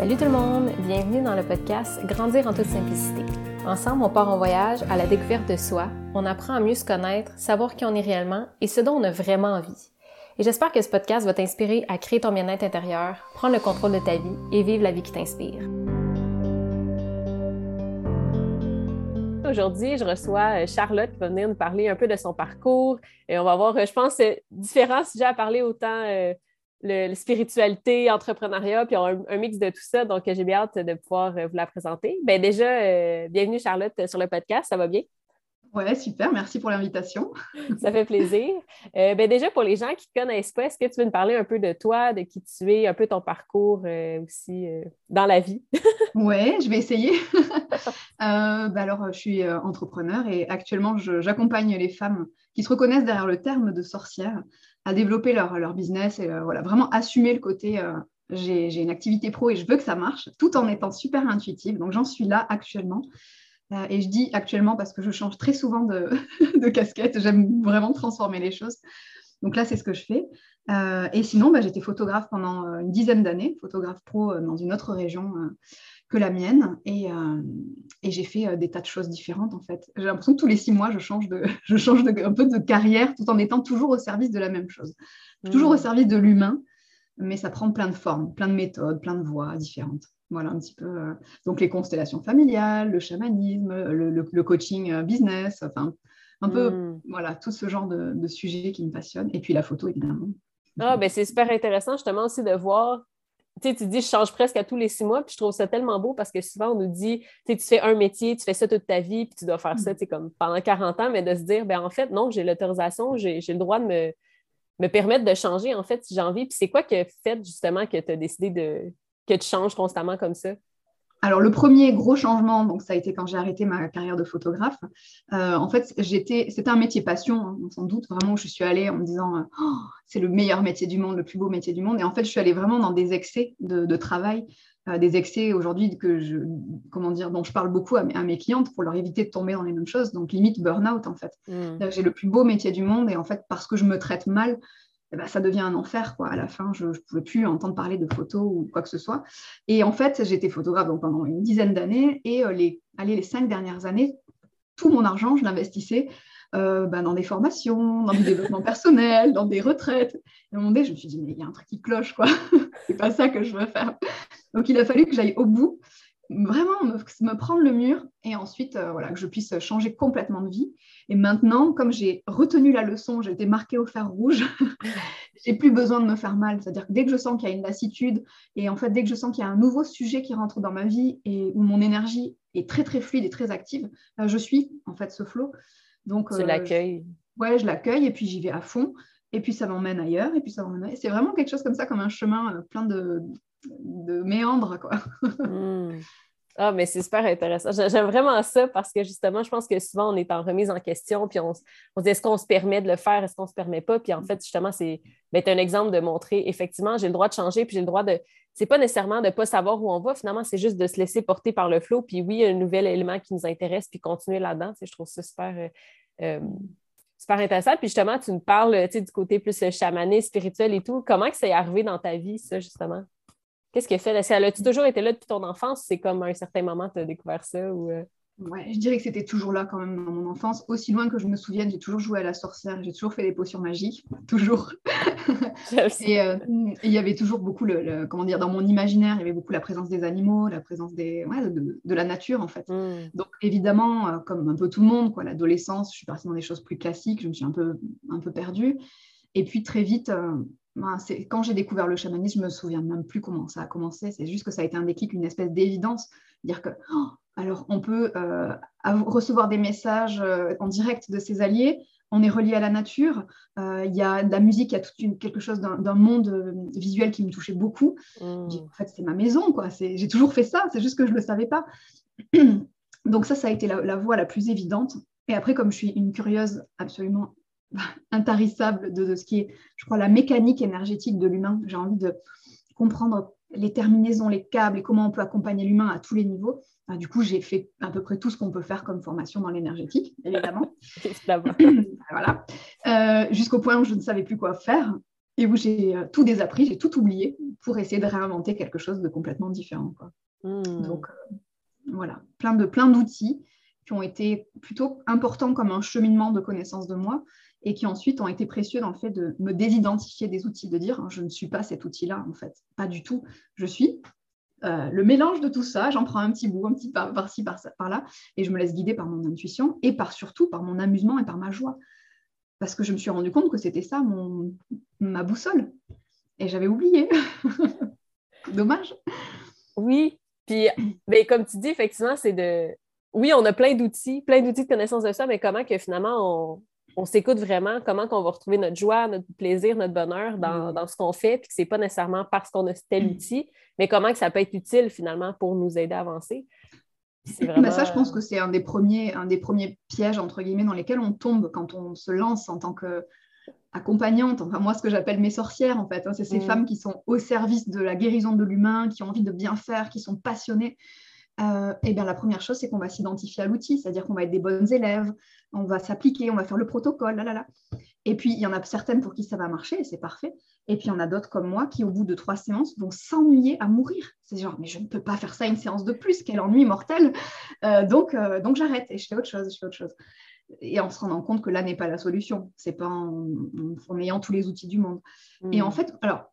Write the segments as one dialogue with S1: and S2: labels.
S1: Salut tout le monde, bienvenue dans le podcast Grandir en toute simplicité. Ensemble, on part en voyage à la découverte de soi, on apprend à mieux se connaître, savoir qui on est réellement et ce dont on a vraiment envie. Et j'espère que ce podcast va t'inspirer à créer ton bien-être intérieur, prendre le contrôle de ta vie et vivre la vie qui t'inspire. Aujourd'hui, je reçois euh, Charlotte qui va venir nous parler un peu de son parcours. Et on va voir, euh, je pense, différents sujets à parler, autant euh, le, spiritualité, entrepreneuriat, puis un, un, mix de tout ça. Donc, j'ai bien hâte de pouvoir vous la présenter. Bien, déjà, bienvenue Charlotte sur le podcast. Ça va bien?
S2: Ouais, super, merci pour l'invitation.
S1: Ça fait plaisir. Euh, ben déjà, pour les gens qui ne connaissent pas, est-ce que tu veux nous parler un peu de toi, de qui tu es, un peu ton parcours euh, aussi euh, dans la vie?
S2: ouais, je vais essayer. Ben alors, je suis entrepreneur et actuellement, j'accompagne les femmes qui se reconnaissent derrière le terme de sorcière à développer leur, leur business et voilà, vraiment assumer le côté j'ai une activité pro et je veux que ça marche, tout en étant super intuitive. Donc, j'en suis là actuellement. Euh, et je dis actuellement parce que je change très souvent de, casquette. J'aime vraiment transformer les choses. Donc là, c'est ce que je fais. Euh, et sinon, bah, j'étais photographe pendant euh, une dizaine d'années, photographe pro dans une autre région que la mienne. Et, j'ai fait des tas de choses différentes, en fait. J'ai l'impression que tous les six mois, je change, de, je change de, un peu de carrière tout en étant toujours au service de la même chose. Toujours au mmh. service de l'humain, mais ça prend plein de formes, plein de méthodes, plein de voies différentes. Voilà un petit peu. Euh, donc les constellations familiales, le chamanisme, le, coaching euh, business, enfin un peu, hmm. voilà, tout ce genre de, sujets qui me passionnent. Et puis la photo, évidemment.
S1: Ah, ben c'est super intéressant justement aussi de voir. Tu dis, je change presque à tous les six mois, puis je trouve ça tellement beau parce que souvent, on nous dit, tu fais un métier, tu fais ça toute ta vie, puis tu dois faire ça, tu comme pendant 40 ans, mais de se dire, ben en fait, non, j'ai l'autorisation, j'ai le droit de me, me permettre de changer, en fait, si j'ai envie. Puis c'est quoi qui a fait justement que tu as décidé de, que tu changes constamment comme ça?
S2: Alors, le premier gros changement, donc ça a été quand j'ai arrêté ma carrière de photographe. Euh, en fait, j'étais, c'était un métier passion, hein, sans doute, vraiment, où je suis allée en me disant oh, c'est le meilleur métier du monde, le plus beau métier du monde. Et en fait, je suis allée vraiment dans des excès de, travail, euh, des excès aujourd'hui que je, comment dire, dont je parle beaucoup à mes, clientes pour leur éviter de tomber dans les mêmes choses. Donc, limite burn-out, en fait. Mmh. J'ai le plus beau métier du monde et en fait, parce que je me traite mal, eh ben, ça devient un enfer. Quoi. À la fin, je ne pouvais plus entendre parler de photos ou quoi que ce soit. Et en fait, j'étais photographe donc, pendant une dizaine d'années. Et euh, les, allez, les cinq dernières années, tout mon argent, je l'investissais euh, ben, dans des formations, dans du développement personnel, dans des retraites. Et à un moment donné, je me suis dit, mais il y a un truc qui cloche, quoi. c'est pas ça que je veux faire. Donc, il a fallu que j'aille au bout vraiment me, prendre le mur et ensuite euh, voilà, que je puisse changer complètement de vie. Et maintenant, comme j'ai retenu la leçon, j'ai été marquée au fer rouge, j'ai plus besoin de me faire mal. C'est-à-dire que dès que je sens qu'il y a une lassitude et en fait, dès que je sens qu'il y a un nouveau sujet qui rentre dans ma vie et où mon énergie est très très fluide et très active, euh, je suis en fait ce flot.
S1: Donc, je euh, l'accueille.
S2: Ouais, je l'accueille et puis j'y vais à fond. Et puis ça m'emmène ailleurs, et puis ça m'emmène C'est vraiment quelque chose comme ça, comme un chemin plein de, de méandres, quoi.
S1: Hmm. Ah, mais c'est super intéressant. J'aime vraiment ça parce que justement, je pense que souvent, on est en remise en question, puis on, se dit est-ce qu'on se permet de le faire, est-ce qu'on ne se permet pas? Puis en fait, justement, c'est ben, un exemple de montrer effectivement, j'ai le droit de changer, puis j'ai le droit de. C'est pas nécessairement de ne pas savoir où on va, finalement, c'est juste de se laisser porter par le flot, puis oui, un nouvel élément qui nous intéresse, puis continuer là-dedans. Je trouve ça super. Euh, euh, super intéressant. Puis justement, tu nous parles du côté plus chamané, spirituel et tout. Comment que c'est arrivé dans ta vie, ça, justement? Qu'est-ce qui a fait? Est-ce qu'elle a toujours été là depuis ton enfance? C'est comme à un certain moment, tu as découvert ça? Ou... Euh?
S2: Ouais, je dirais que c'était toujours là quand même dans mon enfance. Aussi loin que je me souvienne, j'ai toujours joué à la sorcière, j'ai toujours fait des potions magiques, toujours. et euh, il y avait toujours beaucoup, le, comment dire, dans mon imaginaire, il y avait beaucoup la présence des animaux, la présence des, ouais, de, la nature en fait. Mmh. Donc évidemment, euh, comme un peu tout le monde, quoi, l'adolescence, je suis partie dans des choses plus classiques, je me suis un peu, un peu perdue. Et puis très vite, ben, quand j'ai découvert le chamanisme, je me souviens même plus comment ça a commencé. C'est juste que ça a été un déclic, une espèce d'évidence. Dire que, oh, alors, on peut euh, recevoir des messages euh, en direct de ses alliés. On est relié à la nature. Euh, il y a de la musique, il y a toute quelque chose d'un monde visuel qui me touchait beaucoup. Mmh. En fait, c'est ma maison, quoi. J'ai toujours fait ça. C'est juste que je ne le savais pas. Donc ça, ça a été la, la voie la plus évidente. Et après, comme je suis une curieuse absolument intarissable de, ce qui est, je crois, la mécanique énergétique de l'humain. J'ai envie de comprendre les terminaisons, les câbles et comment on peut accompagner l'humain à tous les niveaux. Du coup, j'ai fait à peu près tout ce qu'on peut faire comme formation dans l'énergétique, évidemment. voilà. Euh, jusqu'au point où je ne savais plus quoi faire. et où j'ai tout désappris, j'ai tout oublié pour essayer de réinventer quelque chose de complètement différent. Hmm. Donc voilà, plein de plein d'outils qui ont été plutôt importants comme un cheminement de connaissance de moi et qui ensuite ont été précieux dans le fait de me désidentifier des outils, de dire je ne suis pas cet outil-là en fait, pas du tout. Je suis euh, le mélange de tout ça, j'en prends un petit bout, un petit par, par-ci, par, par, là, et je me laisse guider par mon intuition et par surtout par mon amusement et par ma joie. Parce que je me suis rendu compte que c'était ça mon, ma boussole. Et j'avais oublié. Dommage.
S1: Oui, puis ben, comme tu dis, effectivement, c'est de. Oui, on a plein d'outils, plein d'outils de connaissance de ça, mais comment que finalement on, on s'écoute vraiment comment qu'on va retrouver notre joie, notre plaisir, notre bonheur dans, mm. ce qu'on fait, puis que ce n'est pas nécessairement parce qu'on a tel mm. outil, mais comment que ça peut être utile finalement pour nous aider à avancer.
S2: Vraiment... ça, je pense que c'est un des premiers, un des premiers pièges entre guillemets dans lesquels on tombe quand on se lance en tant qu'accompagnante. Enfin, moi, ce que j'appelle mes sorcières, en fait, hein, c'est ces mm. femmes qui sont au service de la guérison de l'humain, qui ont envie de bien faire, qui sont passionnées. Euh, eh bien, la première chose, c'est qu'on va s'identifier à l'outil, c'est-à-dire qu'on va être des bonnes élèves, on va s'appliquer, on va faire le protocole, là, là, là. Et puis, il y en a certaines pour qui ça va marcher, et c'est parfait. Et puis, il y en a d'autres comme moi qui, au bout de trois séances, vont s'ennuyer à mourir. C'est genre, mais je ne peux pas faire ça une séance de plus, quel ennui mortel. Euh, donc, euh, donc j'arrête et je fais autre chose, je fais autre chose. Et en se rendant compte que là n'est pas la solution. C'est pas en, ayant tous les outils du monde. Et en hmm. fait, alors,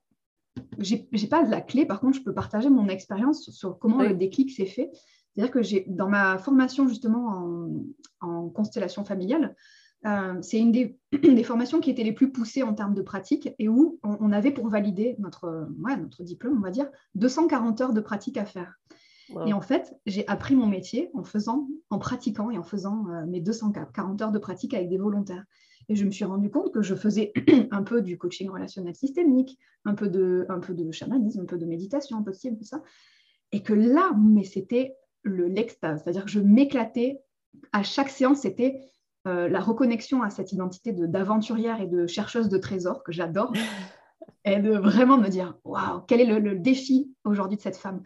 S2: j'ai n'ai pas de la clé, par contre, je peux partager mon expérience sur, comment le déclic s'est fait. C'est-à-dire que j'ai, dans ma formation justement en, constellation familiale, euh, c'est une des, formations qui étaient les plus poussées en termes de pratique et où on, avait pour valider notre, notre diplôme, on va dire, 240 heures de pratique à faire. Et en fait, j'ai appris mon métier en faisant, en pratiquant et en faisant euh, mes 240 heures de pratique avec des volontaires. Et je me suis rendu compte que je faisais un peu du coaching relationnel systémique, un peu de, un peu de chamanisme, un peu de méditation, un peu de ci, un peu ça. Et que là, mais c'était l'extase. C'est-à-dire que je m'éclatais. À chaque séance, c'était euh, la reconnexion à cette identité d'aventurière et de chercheuse de trésors que j'adore. et de vraiment me dire, waouh, quel est le défi aujourd'hui de cette femme?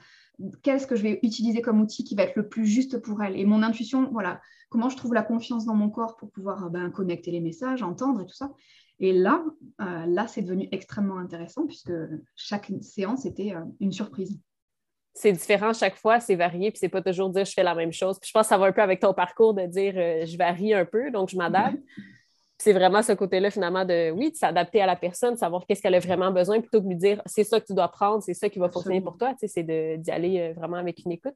S2: Qu'est-ce que je vais utiliser comme outil qui va être le plus juste pour elle Et mon intuition, voilà, comment je trouve la confiance dans mon corps pour pouvoir euh, ben, connecter les messages, entendre et tout ça. Et là, euh, là, c'est devenu extrêmement intéressant puisque chaque séance était euh, une surprise.
S1: C'est différent chaque fois, c'est varié, puis c'est pas toujours dire je fais la même chose. Puis je pense que ça va un peu avec ton parcours de dire je varie un peu, donc je m'adapte. c'est vraiment ce côté-là, finalement, de oui, de s'adapter à la personne, de savoir qu'est-ce qu'elle a vraiment besoin, plutôt que de lui dire c'est ça que tu dois prendre, c'est ça qui va fonctionner pour toi. C'est d'y aller vraiment avec une écoute.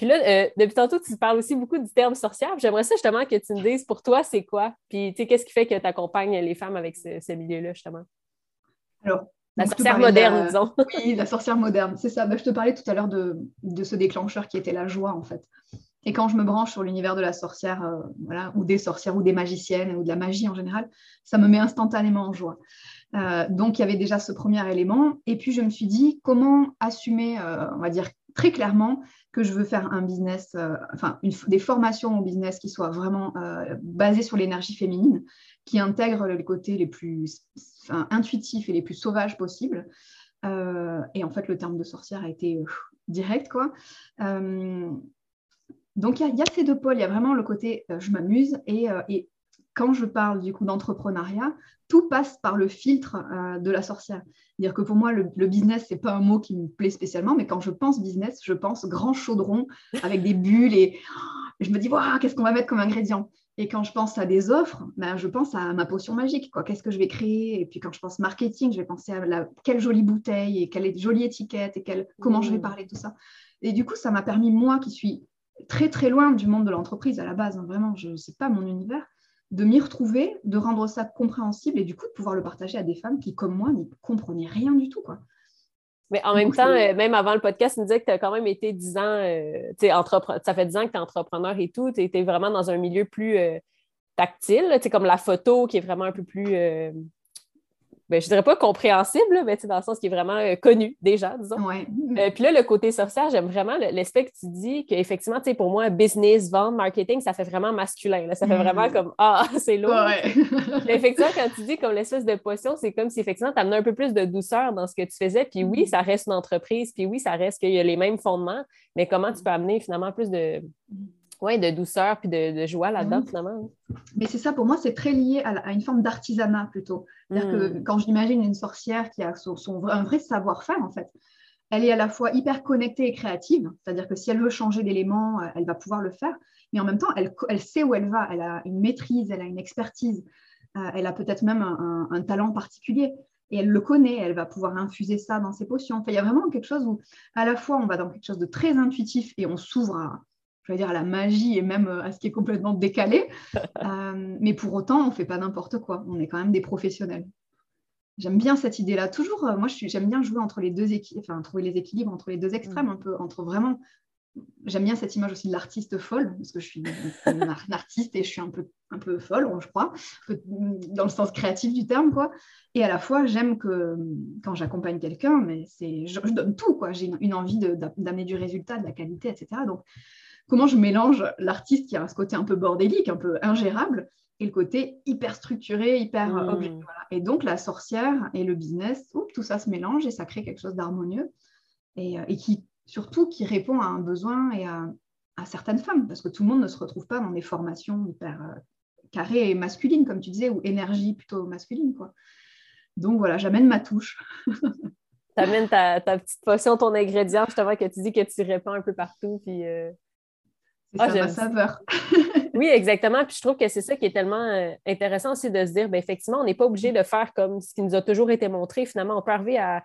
S1: Puis là, euh, depuis tantôt, tu parles aussi beaucoup du terme sorcière. J'aimerais ça justement que tu me dises pour toi, c'est quoi? Puis, tu sais, qu'est-ce qui fait que tu accompagnes les femmes avec ce, milieu-là, justement?
S2: Alors,
S1: la sorcière moderne, disons.
S2: Oui, la sorcière moderne, c'est ça. Ben, je te parlais tout à l'heure de, ce déclencheur qui était la joie, en fait. Et quand je me branche sur l'univers de la sorcière, euh, voilà, ou des sorcières, ou des magiciennes, ou de la magie en général, ça me met instantanément en joie. Euh, donc, il y avait déjà ce premier élément. Et puis, je me suis dit, comment assumer, on va dire très clairement, que je veux faire un business, euh, enfin des formations au business qui soient vraiment euh, basées sur l'énergie féminine, qui intègrent les côtés les plus intuitifs et les plus sauvages possibles. Euh, et en fait, le terme de sorcière a été direct, quoi. Donc, il y, a ces deux pôles. Il y a vraiment le côté je m'amuse et, et, quand je parle du coup d'entrepreneuriat, tout passe par le filtre euh, de la sorcière. C'est-à-dire que pour moi, le, business, ce n'est pas un mot qui me plaît spécialement, mais quand je pense business, je pense grand chaudron avec des bulles et je me dis, qu'est-ce qu'on va mettre comme ingrédient? Et quand je pense à des offres, ben, je pense à ma potion magique. Qu'est-ce que je vais créer? Et puis quand je pense marketing, je vais penser à la, quelle jolie bouteille et quelle jolie étiquette et quelle, comment je vais mmh. parler tout ça. Et du coup, ça m'a permis, moi qui suis très très loin du monde de l'entreprise à la base, hein, vraiment, je sais pas mon univers, de m'y retrouver, de rendre ça compréhensible et du coup de pouvoir le partager à des femmes qui, comme moi, n'y comprenaient rien du tout. Quoi.
S1: Mais en même temps, euh, même avant le podcast, tu nous disais que tu as quand même été 10 ans, euh, ça fait 10 ans que tu es entrepreneur et tout, tu étais vraiment dans un milieu plus euh, tactile, comme la photo qui est vraiment un peu plus ben, je dirais pas compréhensible, mais dans le sens qui est vraiment euh, connu déjà, disons.
S2: Ouais.
S1: Euh, puis là, le côté sorcière, j'aime vraiment l'aspect que tu dis qu'effectivement, tu sais, pour moi, business, vente, marketing, ça fait vraiment masculin. Là. Ça fait vraiment mm. comme Ah, c'est lourd.
S2: Ouais.
S1: effectivement, quand tu dis comme l'espèce de potion, c'est comme si effectivement, tu amenais un peu plus de douceur dans ce que tu faisais. Puis oui, mm. ça reste une entreprise, puis oui, ça reste qu'il y a les mêmes fondements, mais comment tu peux amener finalement plus de Oui, de douceur puis de, joie là-dedans, finalement.
S2: Mais c'est ça, pour moi, c'est très lié à, une forme d'artisanat plutôt. C'est-à-dire que hmm. quand j'imagine une sorcière qui a son, un vrai savoir-faire, en fait, elle est à la fois hyper connectée et créative, c'est-à-dire que si elle veut changer d'élément, euh, elle va pouvoir le faire, mais en même temps, elle, sait où elle va, elle a une maîtrise, elle a une expertise, euh, elle a peut-être même un, talent particulier, et elle le connaît, elle va pouvoir infuser ça dans ses potions. Enfin, il y a vraiment quelque chose où, à la fois, on va dans quelque chose de très intuitif et on s'ouvre à, je dire, à la magie et même euh, à ce qui est complètement décalé, mais pour autant, on ne fait pas n'importe quoi, on est quand même des professionnels j'aime bien cette idée-là. Toujours, euh, moi, j'aime bien jouer entre les deux équilibres, enfin, trouver les équilibres entre les deux extrêmes, mm. un peu, entre vraiment. J'aime bien cette image aussi de l'artiste folle, parce que je suis une, artiste et je suis un peu, un peu folle, je crois, dans le sens créatif du terme, quoi. Et à la fois, j'aime que quand j'accompagne quelqu'un, mais c'est, je, donne tout, quoi. J'ai une, envie d'amener du résultat, de la qualité, etc. Donc, comment je mélange l'artiste qui a ce côté un peu bordélique, un peu ingérable, et le côté hyper structuré, hyper euh, mmh. Et donc la sorcière et le business, tout ça se mélange et ça crée quelque chose d'harmonieux et, euh, qui surtout qui répond à un besoin et à, certaines femmes, parce que tout le monde ne se retrouve pas dans des formations hyper euh, carrées et masculines, comme tu disais, ou énergie plutôt masculine. Quoi. Donc voilà, j'amène ma touche. tu
S1: amènes ta, petite potion, ton ingrédient, justement, que tu dis que tu répands un peu partout. Puis,
S2: C'est ah, ça, ma saveur.
S1: Oui, exactement. Puis je trouve que c'est ça qui est tellement euh, intéressant aussi de se dire, bien, effectivement, on n'est pas obligé de faire comme ce qui nous a toujours été montré. Finalement, on peut arriver à,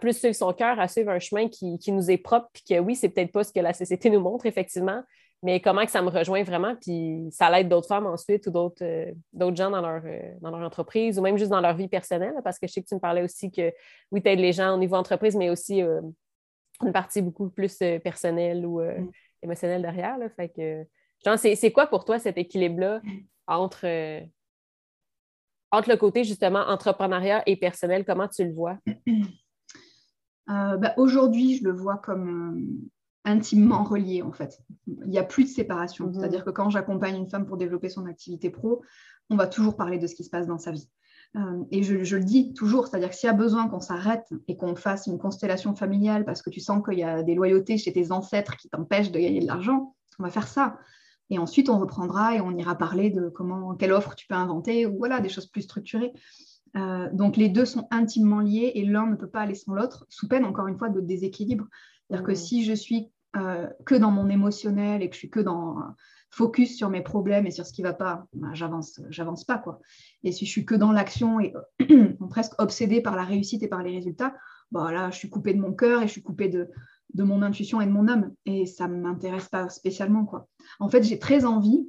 S1: plus suivre son cœur, à suivre un chemin qui, nous est propre, puis que oui, c'est peut-être pas ce que la société nous montre, effectivement, mais comment que ça me rejoint vraiment, puis ça l'aide d'autres femmes ensuite ou d'autres euh, gens dans leur, euh, dans leur entreprise ou même juste dans leur vie personnelle, parce que je sais que tu me parlais aussi que oui, tu aides les gens au niveau entreprise, mais aussi une partie beaucoup plus personnelle ou mm. Émotionnelle derrière. Là, fait que c'est quoi pour toi cet équilibre-là entre, euh, entre le côté justement entrepreneuriat et personnel? Comment tu le vois?
S2: Euh, bah, aujourd'hui, je le vois comme euh, intimement relié en fait. Il n'y a plus de séparation. Mm-hmm. C'est-à-dire que quand j'accompagne une femme pour développer son activité pro, on va toujours parler de ce qui se passe dans sa vie. Et je, je, le dis toujours, c'est-à-dire que s'il y a besoin qu'on s'arrête et qu'on fasse une constellation familiale parce que tu sens qu'il y a des loyautés chez tes ancêtres qui t'empêchent de gagner de l'argent, on va faire ça. Et ensuite, on reprendra et on ira parler de comment, quelle offre tu peux inventer ou voilà, des choses plus structurées. Euh, donc, les deux sont intimement liés et l'un ne peut pas aller sans l'autre, sous peine, encore une fois, de déséquilibre. C'est-à-dire que mmh. si je suis euh, que dans mon émotionnel et que je suis que dans focus sur mes problèmes et sur ce qui ne va pas, bah, j'avance, j'avance pas. quoi. Et si je suis que dans l'action et presque obsédée par la réussite et par les résultats, bah, je suis coupée de mon cœur et je suis coupée de, de mon intuition et de mon âme. Et ça ne m'intéresse pas spécialement. Quoi. En fait, j'ai très envie,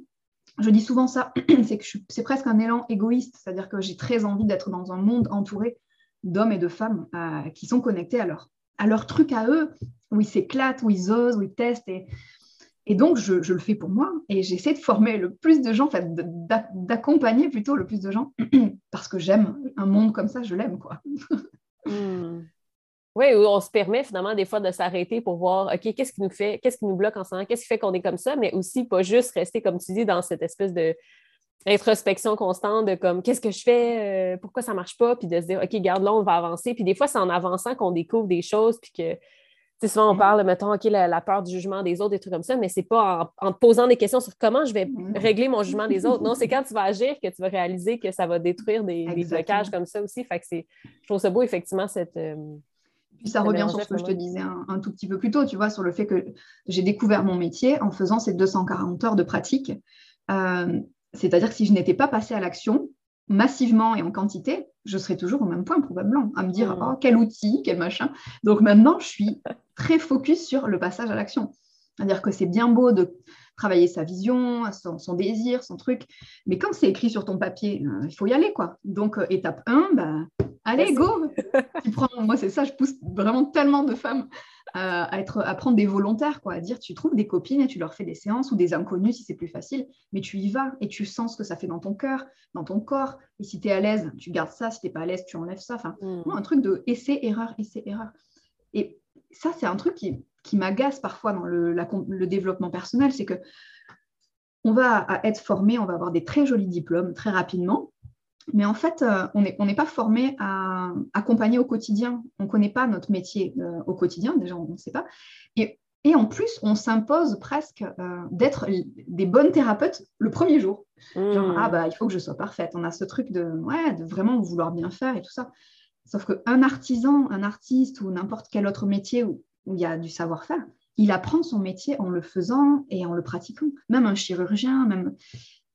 S2: je dis souvent ça, c'est que c'est presque un élan égoïste, c'est-à-dire que j'ai très envie d'être dans un monde entouré d'hommes et de femmes euh, qui sont connectés à leur, à truc à eux, où ils s'éclatent, où ils osent, où ils testent. Et, et donc, je, le fais pour moi et j'essaie de former le plus de gens, d'accompagner plutôt le plus de gens, parce que j'aime un monde comme ça, je l'aime, quoi.
S1: Hmm. Oui, où on se permet finalement des fois de s'arrêter pour voir, OK, qu'est-ce qui nous fait, qu'est-ce qui nous bloque en ce moment, qu'est-ce qui fait qu'on est comme ça, mais aussi pas juste rester, comme tu dis, dans cette espèce de introspection constante de comme qu'est-ce que je fais, euh, pourquoi ça marche pas, puis de se dire, OK, garde là, on va avancer. Puis des fois, c'est en avançant qu'on découvre des choses, puis que souvent, on mm. parle, mettons, OK, la, peur du jugement des autres, des trucs comme ça, mais c'est pas en, te posant des questions sur comment je vais mm. régler mon jugement des autres. Non, c'est quand tu vas agir que tu vas réaliser que ça va détruire des, blocages comme ça aussi. Fait que c'est, je trouve ça beau, effectivement, cette, euh,
S2: puis ça revient sur ce que je te disais un, tout petit peu plus tôt, tu vois, sur le fait que j'ai découvert mon métier en faisant ces 240 heures de pratique. Euh, c'est-à-dire que si je n'étais pas passée à l'action massivement et en quantité, je serais toujours au même point probablement, à me dire, mmh. oh, quel outil, quel machin. Donc maintenant, je suis très focus sur le passage à l'action. C'est-à-dire que c'est bien beau de travailler sa vision, son, désir, son truc, mais quand c'est écrit sur ton papier, euh, il faut y aller, quoi. Donc, euh, étape 1, bah, allez, go tu prends, Moi, c'est ça, je pousse vraiment tellement de femmes à, être, à prendre des volontaires, quoi, à dire, tu trouves des copines et tu leur fais des séances ou des inconnus si c'est plus facile, mais tu y vas et tu sens ce que ça fait dans ton cœur, dans ton corps, et si tu es à l'aise, tu gardes ça, si tu n'es pas à l'aise, tu enlèves ça. Enfin, mm. un truc de essai, erreur, essai, erreur. Et ça, c'est un truc qui, qui m'agace parfois dans le, développement personnel, c'est que on va être formé, on va avoir des très jolis diplômes très rapidement, mais en fait, euh, on n'est pas formé à accompagner au quotidien. On ne connaît pas notre métier euh, au quotidien, déjà, on ne sait pas. Et Et en plus, on s'impose presque euh, d'être des bonnes thérapeutes le premier jour. Genre, hmm. ah bah, il faut que je sois parfaite. On a ce truc de, ouais, de vraiment vouloir bien faire et tout ça. Sauf qu'un artisan, un artiste ou n'importe quel autre métier où, il y a du savoir-faire, il apprend son métier en le faisant et en le pratiquant. Même un chirurgien, même.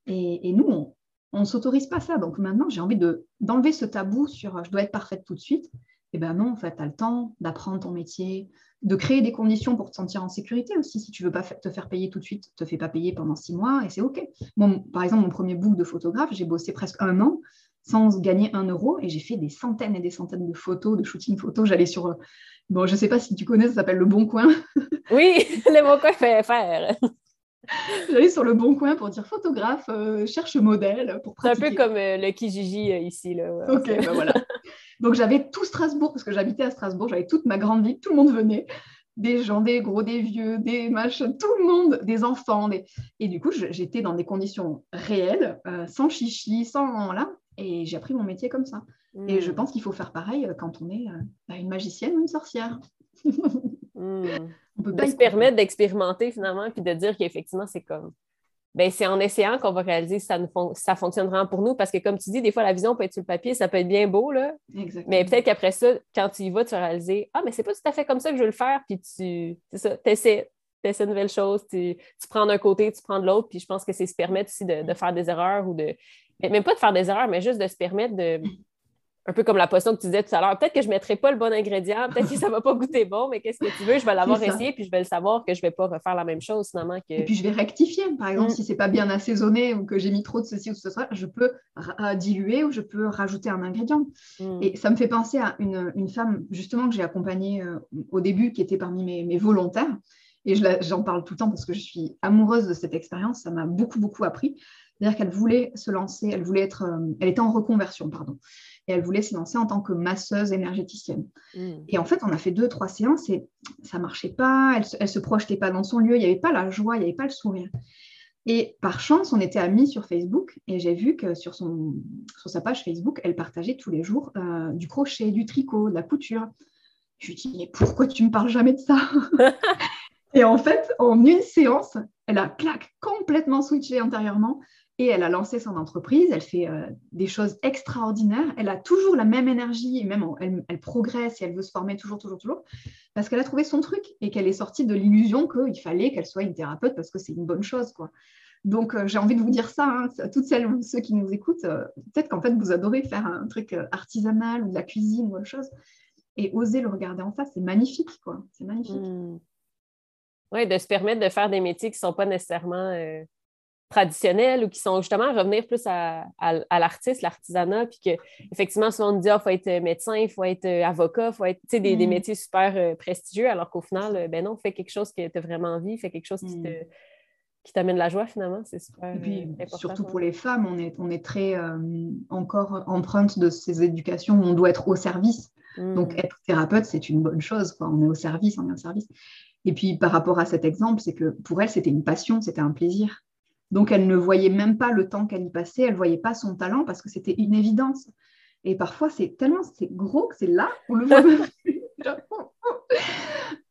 S2: Et, nous, on ne s'autorise pas ça. Donc maintenant, j'ai envie d'enlever ce tabou sur je dois être parfaite tout de suite. Eh ben non, en fait, tu as le temps d'apprendre ton métier, de créer des conditions pour te sentir en sécurité aussi. Si tu veux pas te faire payer tout de suite, te fais pas payer pendant six mois et c'est OK. Par exemple, mon premier book de photographe, j'ai bossé presque un an sans gagner un euro et j'ai fait des centaines et des centaines de photos, de shooting photos. J'allais sur, euh, bon, je sais pas si tu connais, ça s'appelle Le Bon Coin.
S1: Oui, Le Bon Coin fait faire.
S2: J'allais sur Le Bon Coin pour dire photographe, euh, cherche modèle pour
S1: C'est un peu comme euh, le Kijiji ici. Là.
S2: ok, ben voilà. Donc j'avais tout Strasbourg, parce que j'habitais à Strasbourg, j'avais toute ma grande vie, tout le monde venait, des gens, des gros, des vieux, des machins, tout le monde, des enfants. Et du coup, j'étais dans des conditions réelles, euh, sans chichi, sans là, et j'ai appris mon métier comme ça. Et je hmm. pense qu'il faut faire pareil euh, quand on est euh, bah, une magicienne ou une sorcière.
S1: Hmm. On peut pas se permettre d'expérimenter finalement, puis de dire qu'effectivement, c'est comme ben, c'est en essayant qu'on va réaliser si ça, ça fonctionne vraiment pour nous. Parce que, comme tu dis, des fois, la vision peut être sur le papier, ça peut être bien beau, là. Mais peut-être qu'après ça, quand tu y vas, tu vas réaliser Ah, mais c'est pas tout à fait comme ça que je veux le faire. Puis tu, c'est ça, essaies, essaies une nouvelle chose, tu, tu prends d'un côté, tu prends de l'autre. Puis je pense que c'est se permettre aussi de, de, faire des erreurs ou de. Même pas de faire des erreurs, mais juste de se permettre de, un peu comme la potion que tu disais tout à l'heure. Peut-être que je ne mettrai pas le bon ingrédient, peut-être que ça ne va pas goûter bon, mais qu'est-ce que tu veux? Je vais l'avoir essayé, puis je vais le savoir que je ne vais pas refaire la même chose finalement. Que...
S2: Et puis je vais rectifier. Par exemple, mm. si ce n'est pas bien assaisonné ou que j'ai mis trop de ceci ou de cela, je peux diluer ou je peux rajouter un ingrédient. Mm. Et ça me fait penser à une, femme justement que j'ai accompagnée euh, au début, qui était parmi mes, volontaires. Et j'en parle tout le temps parce que je suis amoureuse de cette expérience. Ça m'a beaucoup, beaucoup appris. C'est-à-dire qu'elle voulait se lancer, elle voulait être, euh, elle était en reconversion, pardon et elle voulait se lancer en tant que masseuse énergéticienne. Hmm. Et en fait, on a fait deux, trois séances et ça marchait pas, elle, elle se projetait pas dans son lieu, il n'y avait pas la joie, il n'y avait pas le sourire. Et par chance, on était amis sur Facebook et j'ai vu que sur, son, sur sa page Facebook, elle partageait tous les jours euh, du crochet, du tricot, de la couture. Je lui dis, mais pourquoi tu me parles jamais de ça? Et en fait, en une séance, elle a clac, complètement switché intérieurement et elle a lancé son entreprise, elle fait euh, des choses extraordinaires, elle a toujours la même énergie, même elle, progresse et elle veut se former toujours, toujours, toujours, parce qu'elle a trouvé son truc et qu'elle est sortie de l'illusion qu'il fallait qu'elle soit une thérapeute parce que c'est une bonne chose. quoi. Donc, euh, j'ai envie de vous dire ça, hein, toutes celles ou ceux qui nous écoutent, euh, peut-être qu'en fait, vous adorez faire un truc artisanal ou de la cuisine ou autre chose, et oser le regarder en face, c'est magnifique, quoi. C'est magnifique.
S1: Mmh. Oui, de se permettre de faire des métiers qui ne sont pas nécessairement traditionnels ou qui sont justement à revenir plus à, l'artiste, l'artisanat, puis qu'effectivement, souvent on nous dit, il ah, faut être médecin, il faut être avocat, il faut être des, des, mm. métiers super euh, prestigieux, alors qu'au final, euh, ben non, fais quelque chose que tu as vraiment envie, fais quelque chose qui mm. te qui t'amène la joie finalement, c'est super.
S2: Et puis, euh, surtout pour les femmes, on est, on est très encore empreinte de ces éducations où on doit être au service. Mm. Donc, être thérapeute, c'est une bonne chose. Quoi. On est au service, on est au service. Et puis, par rapport à cet exemple, c'est que pour elle, c'était une passion, c'était un plaisir. Donc, elle ne voyait même pas le temps qu'elle y passait, elle ne voyait pas son talent parce que c'était une évidence. Et parfois, c'est tellement c'est gros que c'est là, on le voit même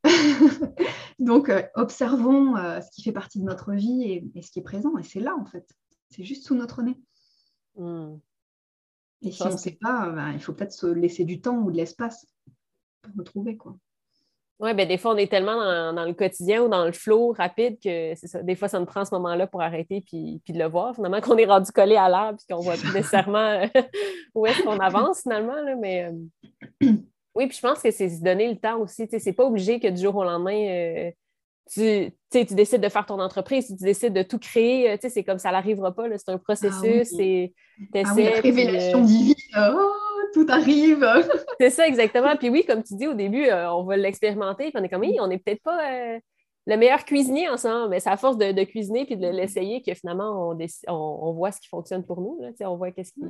S2: Donc, euh, observons euh, ce qui fait partie de notre vie et, ce qui est présent. Et c'est là, en fait. C'est juste sous notre nez. Hmm. Et si on ne sait pas, ben, il faut peut-être se laisser du temps ou de l'espace pour retrouver. Quoi.
S1: Oui, ben des fois, on est tellement dans, le quotidien ou dans le flow rapide que c'est ça. Des fois, ça nous prend ce moment-là pour arrêter puis, puis de le voir. Finalement, qu'on est rendu collé à l'art puis qu'on voit plus nécessairement euh, où est-ce qu'on avance finalement. Là, mais euh, oui, puis je pense que c'est se donner le temps aussi. C'est pas obligé que du jour au lendemain, euh, tu, tu décides de faire ton entreprise, tu décides de tout créer. C'est comme ça n'arrivera pas. C'est un processus. Ah oui.
S2: Ah oui, révélation divine. Oh! Tout arrive.
S1: c'est ça, exactement. Puis oui, comme tu dis au début, euh, on va l'expérimenter, puis on est comme, oui, on n'est peut-être pas euh, le meilleur cuisinier ensemble, mais c'est à force de, cuisiner puis de l'essayer que finalement, on, on, voit ce qui fonctionne pour nous. Là, on voit qu'est-ce qui.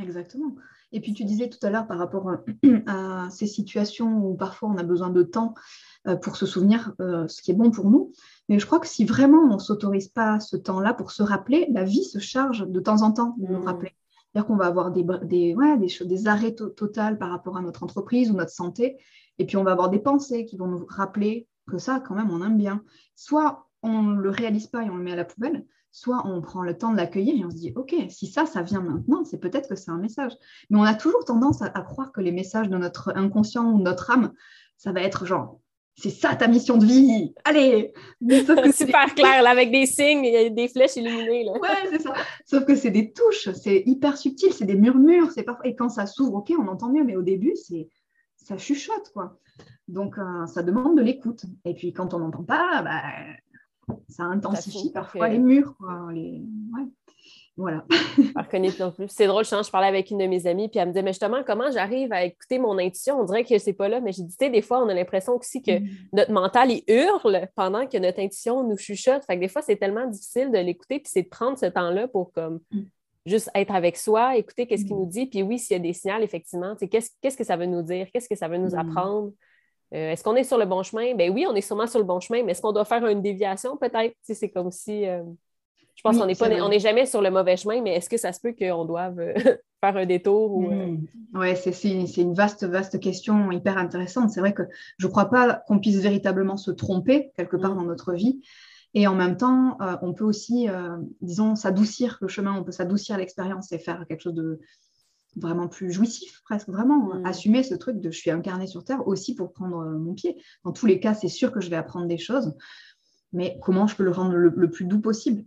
S2: Exactement. Et puis tu disais tout à l'heure par rapport à, ces situations où parfois on a besoin de temps euh, pour se souvenir ce qui est bon pour nous. Mais je crois que si vraiment on ne s'autorise pas ce temps-là pour se rappeler, la vie se charge de temps en temps de nous mmh. rappeler. Qu'on va avoir des, ouais, des, des arrêts totaux par rapport à notre entreprise ou notre santé. Et puis, on va avoir des pensées qui vont nous rappeler que ça, quand même, on aime bien. Soit on ne le réalise pas et on le met à la poubelle, soit on prend le temps de l'accueillir et on se dit, OK, si ça, ça vient maintenant, c'est peut-être que c'est un message. Mais on a toujours tendance à, croire que les messages de notre inconscient ou de notre âme, ça va être genre, c'est ça ta mission de vie, allez
S1: Super clair, là, avec des signes, et des flèches illuminées. Là.
S2: Ouais, c'est ça. Sauf que c'est des touches, c'est hyper subtil, c'est des murmures, c'est parfois... et quand ça s'ouvre, OK, on entend mieux, mais au début, c'est ça chuchote, quoi. Donc, euh, ça demande de l'écoute. Et puis, quand on n'entend pas, bah, ça intensifie parfois les murs. Voilà.
S1: plus. C'est drôle, je, je parlais avec une de mes amies, puis elle me disait, mais justement, comment j'arrive à écouter mon intuition? On dirait que c'est pas là, mais j'ai dit, des fois, on a l'impression aussi que mm. notre mental, il hurle pendant que notre intuition nous chuchote. Fait que des fois, c'est tellement difficile de l'écouter, puis c'est de prendre ce temps-là pour comme mm. juste être avec soi, écouter qu'est-ce qu'il mm. nous dit, puis oui, s'il y a des signaux, effectivement, qu'est-ce, qu'est-ce que ça veut nous dire? Qu'est-ce que ça veut nous apprendre? Euh, est-ce qu'on est sur le bon chemin? Ben oui, on est sûrement sur le bon chemin, mais est-ce qu'on doit faire une déviation peut-être? c'est comme si. Euh, je pense qu'on n'est jamais sur le mauvais chemin, mais est-ce que ça se peut qu'on doive euh, faire un détour? Ou,
S2: hmm. Oui, c'est une vaste, vaste question hyper intéressante. C'est vrai que je ne crois pas qu'on puisse véritablement se tromper quelque part hmm. dans notre vie. Et en même temps, on peut aussi, disons, s'adoucir le chemin, on peut s'adoucir l'expérience et faire quelque chose de, vraiment plus jouissif, presque vraiment. Mm. Assumer ce truc de je suis incarné sur Terre aussi pour prendre euh, mon pied. Dans tous les cas, c'est sûr que je vais apprendre des choses, mais comment je peux le rendre le, plus doux possible?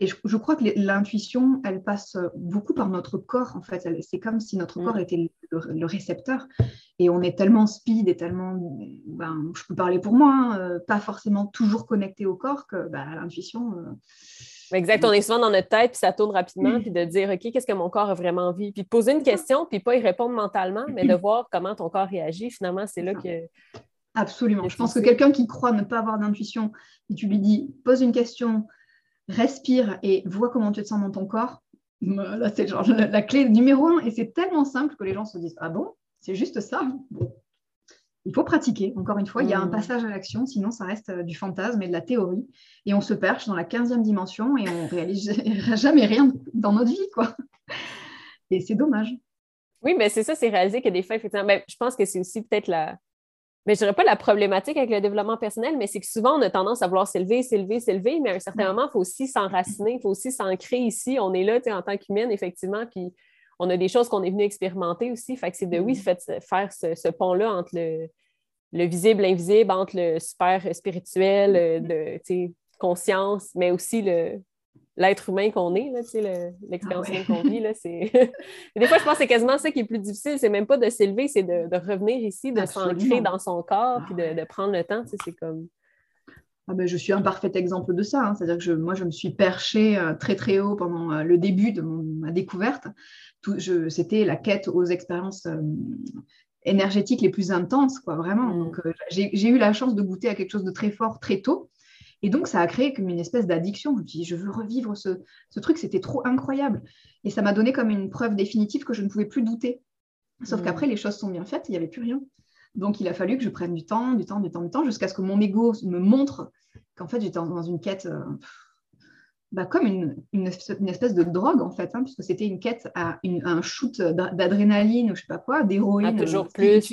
S2: Et je, crois que l'intuition, elle passe beaucoup par notre corps, en fait. C'est comme si notre mm. corps était le, récepteur. Et on est tellement speed et tellement, ben, je peux parler pour moi, hein, euh, pas forcément toujours connecté au corps, que ben, l'intuition, euh,
S1: Exact, on est souvent dans notre tête, puis ça tourne rapidement, puis de dire, OK, qu'est-ce que mon corps a vraiment envie? Puis de poser une question, puis pas y répondre mentalement, mais de voir comment ton corps réagit. Finalement, c'est là que.
S2: Absolument. Je pense que quelqu'un qui croit ne pas avoir d'intuition, et tu lui dis, pose une question, respire et vois comment tu te sens dans ton corps, là, c'est genre la, clé numéro un. Et c'est tellement simple que les gens se disent, ah bon, c'est juste ça il faut pratiquer. Encore une fois, il y a un mmh. passage à l'action, sinon ça reste euh, du fantasme et de la théorie. Et on se perche dans la 15e dimension et on réalise jamais rien dans notre vie. quoi. Et c'est dommage.
S1: Oui, mais c'est ça, c'est réaliser que des fois, effectivement, ben, je pense que c'est aussi peut-être la. Mais je dirais pas la problématique avec le développement personnel, mais c'est que souvent, on a tendance à vouloir s'élever, s'élever, s'élever, mais à un certain moment, il faut aussi s'enraciner, il faut aussi s'ancrer ici. On est là, en tant qu'humaine, effectivement, puis on a des choses qu'on est venu expérimenter aussi. Fait que c'est de, oui, mm-hmm. faire ce, pont-là entre le, visible, l'invisible, entre le super spirituel, euh, de conscience, mais aussi l'être humain qu'on est, l'expérience ah humaine qu'on vit. des fois, je pense que c'est quasiment ça qui est plus difficile. C'est même pas de s'élever, c'est de, revenir ici, de s'ancrer dans son corps, puis de, prendre le temps. C'est comme.
S2: Ah ben, je suis un parfait exemple de ça. Hein. C'est-à-dire que moi, je me suis perchée euh, très, très haut pendant euh, le début de ma découverte c'était la quête aux expériences euh, énergétiques les plus intenses, quoi, vraiment. Mm. Donc, j'ai eu la chance de goûter à quelque chose de très fort très tôt. Et donc, ça a créé comme une espèce d'addiction. Je me dis, je veux revivre ce, truc, c'était trop incroyable. Et ça m'a donné comme une preuve définitive que je ne pouvais plus douter. Sauf mm. qu'après, les choses sont bien faites, il n'y avait plus rien. Donc, il a fallu que je prenne du temps, du temps, du temps, du temps, jusqu'à ce que mon ego me montre qu'en fait, j'étais dans une quête euh, bah, comme une, une, espèce de drogue, en fait, hein, puisque c'était une quête à un shoot d'adrénaline ou je sais pas quoi, d'héroïne.
S1: Ah, toujours plus.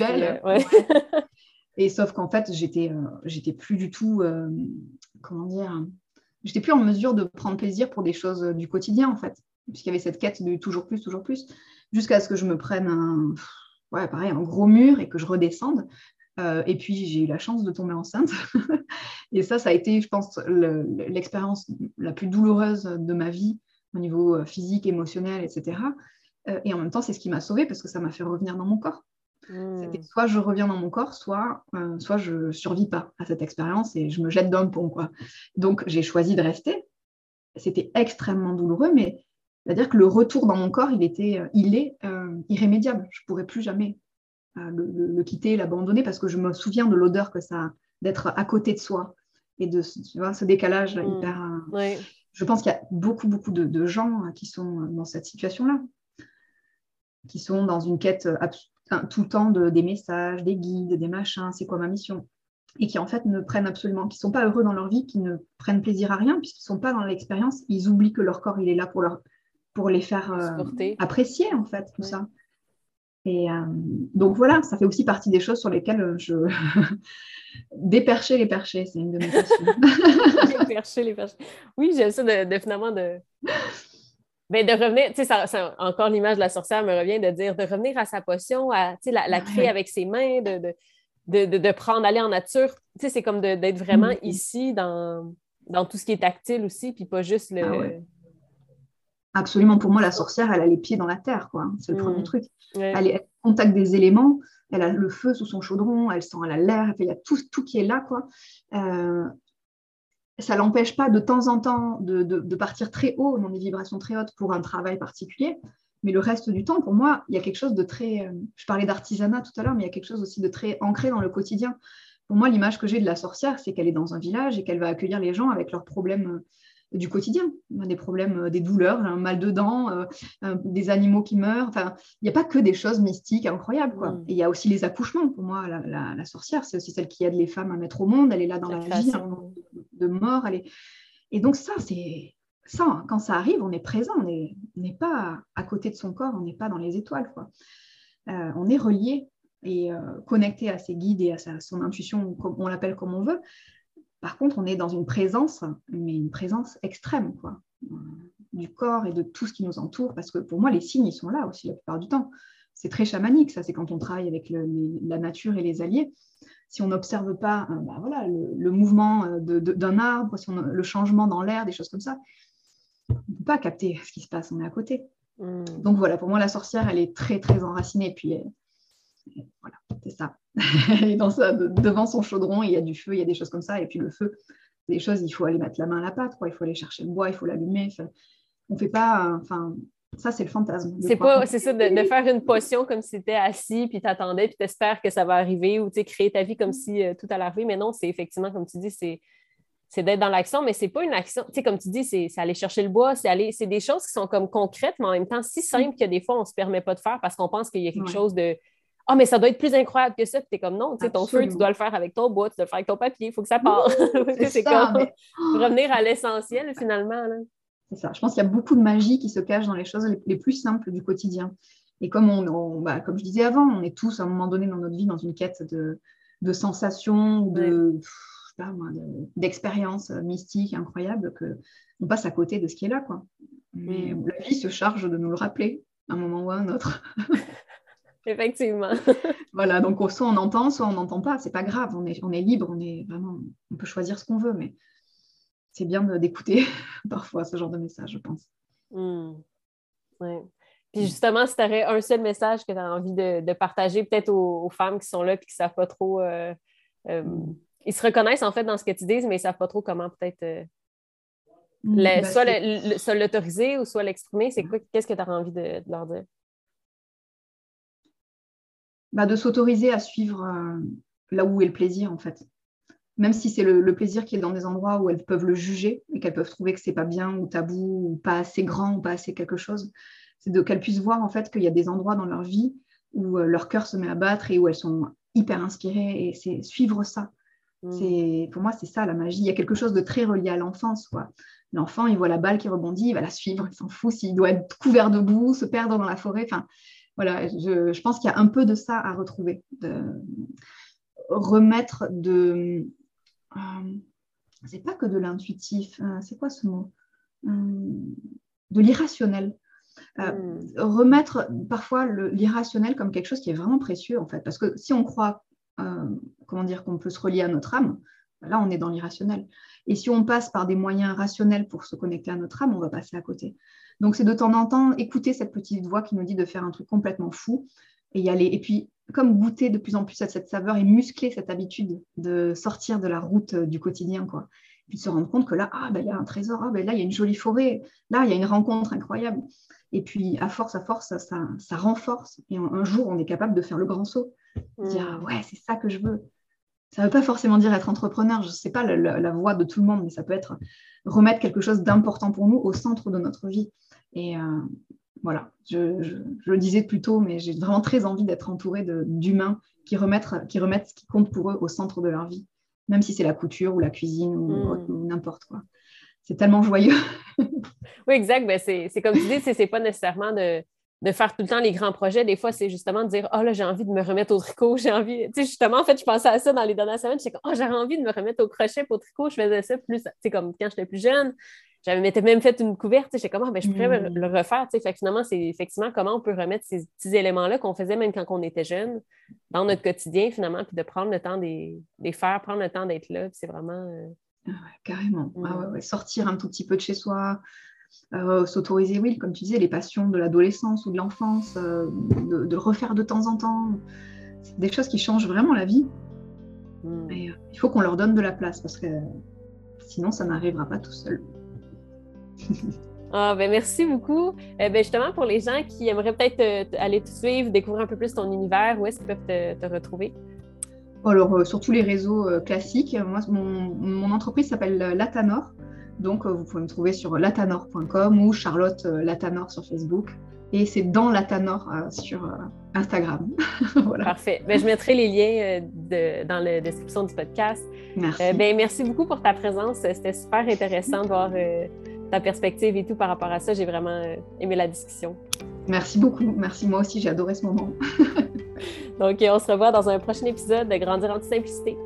S2: Et sauf qu'en fait, j'étais euh, j'étais plus du tout, euh, comment dire, j'étais plus en mesure de prendre plaisir pour des choses du quotidien, en fait, puisqu'il y avait cette quête de toujours plus, toujours plus, jusqu'à ce que je me prenne un, ouais, pareil, un gros mur et que je redescende. Euh, et puis, j'ai eu la chance de tomber enceinte. et ça, ça a été, je pense, l'expérience la plus douloureuse de ma vie au niveau euh, physique, émotionnel, etc. Euh, et en même temps, c'est ce qui m'a sauvée parce que ça m'a fait revenir dans mon corps. Hmm. C'était soit je reviens dans mon corps, soit, soit je survis pas à cette expérience et je me jette d'un pont. Quoi. Donc, j'ai choisi de rester. C'était extrêmement douloureux, mais c'est-à-dire que le retour dans mon corps, il, était, il est irrémédiable. Je ne pourrais plus jamais le, quitter, l'abandonner, parce que je me souviens de l'odeur que ça a d'être à côté de soi et de tu vois, ce décalage mm. hyper. Euh, je pense qu'il y a beaucoup, beaucoup de, gens euh, qui sont dans cette situation-là, qui sont dans une quête euh, tout le temps de, des messages, des guides, des machins, c'est quoi ma mission? Et qui en fait ne prennent absolument, qui sont pas heureux dans leur vie, qui ne prennent plaisir à rien puisqu'ils sont pas dans l'expérience, ils oublient que leur corps il est là pour leur pour les faire apprécier en fait tout ça. Et euh, donc voilà, ça fait aussi partie des choses sur lesquelles je dépercher les perchés, c'est une de mes passions.
S1: dépercher les perchés. Oui, j'aime ça de, finalement de. Ben, de revenir, tu sais, encore l'image de la sorcière me revient de dire de revenir à sa potion, à la, la créer avec ses mains, de, de, de, prendre, aller en nature. Tu sais, c'est comme d'être vraiment mm-hmm. ici dans, dans tout ce qui est tactile aussi, puis pas juste le. Ah
S2: Absolument. Pour moi, la sorcière, elle a les pieds dans la terre, quoi. C'est le mm. premier truc. Elle, est, en contact des éléments, elle a le feu sous son chaudron, elle sent, elle a l'air, il y a tout, tout qui est là, quoi. Euh, ça l'empêche pas de temps en temps de, de, partir très haut, dans des vibrations très hautes pour un travail particulier. Mais le reste du temps, pour moi, il y a quelque chose de très. Euh, je parlais d'artisanat tout à l'heure, mais il y a quelque chose aussi de très ancré dans le quotidien. Pour moi, l'image que j'ai de la sorcière, c'est qu'elle est dans un village et qu'elle va accueillir les gens avec leurs problèmes euh, du quotidien, des problèmes, euh, des douleurs, un mal de dents, des animaux qui meurent. Enfin, il n'y a pas que des choses mystiques incroyables. Quoi. Mm. Et il y a aussi les accouchements. Pour moi, la, sorcière, c'est aussi celle qui aide les femmes à mettre au monde. Elle est là dans la, vie, de mort. Elle est... Et donc ça, c'est ça, hein, quand ça arrive, on est présent, on n'est pas à côté de son corps, on n'est pas dans les étoiles. Quoi. Euh, on est relié et euh, connecté à ses guides et à son intuition, on l'appelle comme on veut. Par contre, on est dans une présence, mais une présence extrême, quoi, euh, du corps et de tout ce qui nous entoure, parce que pour moi, les signes, ils sont là aussi la plupart du temps. C'est très chamanique, ça, c'est quand on travaille avec la nature et les alliés. Si on n'observe pas bah, voilà, le, mouvement d'un arbre, le changement dans l'air, des choses comme ça, on ne peut pas capter ce qui se passe, on est à côté. Hmm. Donc voilà, pour moi, la sorcière, elle est très, très enracinée. Puis, voilà, c'est ça. dans ça, devant son chaudron, il y a du feu, il y a des choses comme ça. Et puis le feu, des choses, il faut aller mettre la main à la pâte, quoi. il faut aller chercher le bois, il faut l'allumer. on ne fait pas, enfin, ça, c'est le fantasme.
S1: C'est pas, c'est ça, de, faire une potion comme si tu étais assis, puis tu attendais, puis tu espères que ça va arriver, ou créer ta vie comme si euh, tout allait arriver. Mais non, c'est effectivement, comme tu dis, c'est c'est d'être dans l'action, mais c'est pas une action. Tu sais, comme tu dis, c'est aller chercher le bois, c'est aller. C'est des choses qui sont comme concrètes, mais en même temps si simples que des fois, on se permet pas de faire parce qu'on pense qu'il y a quelque chose de. Ah, mais ça doit être plus incroyable que ça. Puis tu es comme non, tu sais, ton feu, tu dois le faire avec ton bois, tu dois le faire avec ton papier, il faut que ça parte. c'est comme revenir à l'essentiel finalement.
S2: C'est ça. Je pense qu'il y a beaucoup de magie qui se cache dans les choses les, plus simples du quotidien. Et comme, on, bah, comme je disais avant, on est tous à un moment donné dans notre vie dans une quête de, de sensations, de d'expériences mystiques incroyables que on passe à côté de ce qui est là, quoi. Mais mm. la vie se charge de nous le rappeler à un moment ou à un autre.
S1: Effectivement.
S2: voilà, donc soit on entend, soit on n'entend pas. C'est pas grave, on est, on est libre, on est vraiment, on peut choisir ce qu'on veut, mais c'est bien d'écouter parfois ce genre de message, je pense.
S1: Mm. Puis justement, si tu aurais un seul message que tu as envie de, partager, peut-être aux, femmes qui sont là et qui ne savent pas trop euh, euh, mm ils se reconnaissent en fait dans ce que tu dis, mais ils ne savent pas trop comment peut-être euh, ben, soit l'autoriser ou soit l'exprimer. C'est quoi, qu'est-ce que tu as envie de, leur dire?
S2: Bah, de s'autoriser à suivre euh, là où est le plaisir, en fait. Même si c'est le, plaisir qui est dans des endroits où elles peuvent le juger et qu'elles peuvent trouver que c'est pas bien ou tabou ou pas assez grand ou pas assez quelque chose, c'est de qu'elles puissent voir en fait qu'il y a des endroits dans leur vie où euh, leur cœur se met à battre et où elles sont hyper inspirées et c'est suivre ça. Mm. C'est, pour moi, c'est ça la magie. Il y a quelque chose de très relié à l'enfance. L'enfant, il voit la balle qui rebondit, il va la suivre, il s'en fout s'il doit être couvert de boue, se perdre dans la forêt. Enfin, voilà, je, pense qu'il y a un peu de ça à retrouver. De remettre de. Euh, c'est pas que de l'intuitif, euh, c'est quoi ce mot euh, De l'irrationnel. Mm. Remettre parfois l'irrationnel comme quelque chose qui est vraiment précieux, en fait. Parce que si on croit euh, comment dire, qu'on peut se relier à notre âme, là, on est dans l'irrationnel. Et si on passe par des moyens rationnels pour se connecter à notre âme, on va passer à côté. Donc, c'est de temps en temps écouter cette petite voix qui nous dit de faire un truc complètement fou et y aller. Et puis, comme goûter de plus en plus à cette saveur et muscler cette habitude de sortir de la route euh, du quotidien, quoi. Puis de se rendre compte que là, ah, ben, il y a un trésor, ah, ben, là, il y a une jolie forêt, là, il y a une rencontre incroyable. Et puis, à force, à force, ça, ça, renforce. Et un, jour, on est capable de faire le grand saut. Dire, mm. ouais, c'est ça que je veux. Ça ne veut pas forcément dire être entrepreneur, je ne sais pas la, voie de tout le monde, mais ça peut être remettre quelque chose d'important pour nous au centre de notre vie. Et euh, voilà, je, le disais plus tôt, mais j'ai vraiment très envie d'être entourée d'humains qui remettent, qui remettent ce qui compte pour eux au centre de leur vie, même si c'est la couture ou la cuisine ou, mm. n'importe quoi. C'est tellement joyeux.
S1: oui, exact. Ben c'est comme tu dis, c'est pas nécessairement de de faire tout le temps les grands projets. Des fois, c'est justement de dire Oh là, j'ai envie de me remettre au tricot, j'ai envie. Tu sais, justement, en fait, je pensais à ça dans les dernières semaines. J'étais comme Oh, j'aurais envie de me remettre au crochet, au tricot. Je faisais ça plus, tu sais, comme quand j'étais plus jeune. J'avais même fait une couverte. J'étais comme Ah, ben, je pourrais mm. le refaire. Tu sais, fait que finalement, c'est effectivement comment on peut remettre ces petits éléments-là qu'on faisait même quand on était jeune dans notre quotidien, finalement, puis de prendre le temps des, faire, prendre le temps d'être là. C'est vraiment. Euh,
S2: ah carrément. Ah mm. Sortir un tout petit peu de chez soi, euh, s'autoriser, oui, comme tu disais, les passions de l'adolescence ou de l'enfance, euh, de, le refaire de temps en temps. C'est des choses qui changent vraiment la vie. Hmm. Euh, il faut qu'on leur donne de la place parce que sinon, ça n'arrivera pas tout seul.
S1: Ah, ben merci beaucoup. ben justement, pour les gens qui aimeraient peut-être aller te suivre, découvrir un peu plus ton univers, où est-ce qu'ils peuvent te, retrouver?
S2: Alors, sur tous les réseaux classiques. Moi, mon, mon entreprise s'appelle Latanor. Donc, euh, vous pouvez me trouver sur latanor.com ou Charlotte euh, Latanor sur Facebook. Et c'est dans Latanor euh, sur Instagram.
S1: Parfait. Ben, je mettrai les liens dans la description du podcast.
S2: Merci.
S1: Ben, merci beaucoup pour ta présence. C'était super intéressant de voir ta perspective et tout par rapport à ça. J'ai vraiment aimé la discussion.
S2: Merci beaucoup. Merci moi aussi. J'ai adoré ce moment.
S1: Donc, on se revoit dans un prochain épisode de Grandir en simplicité.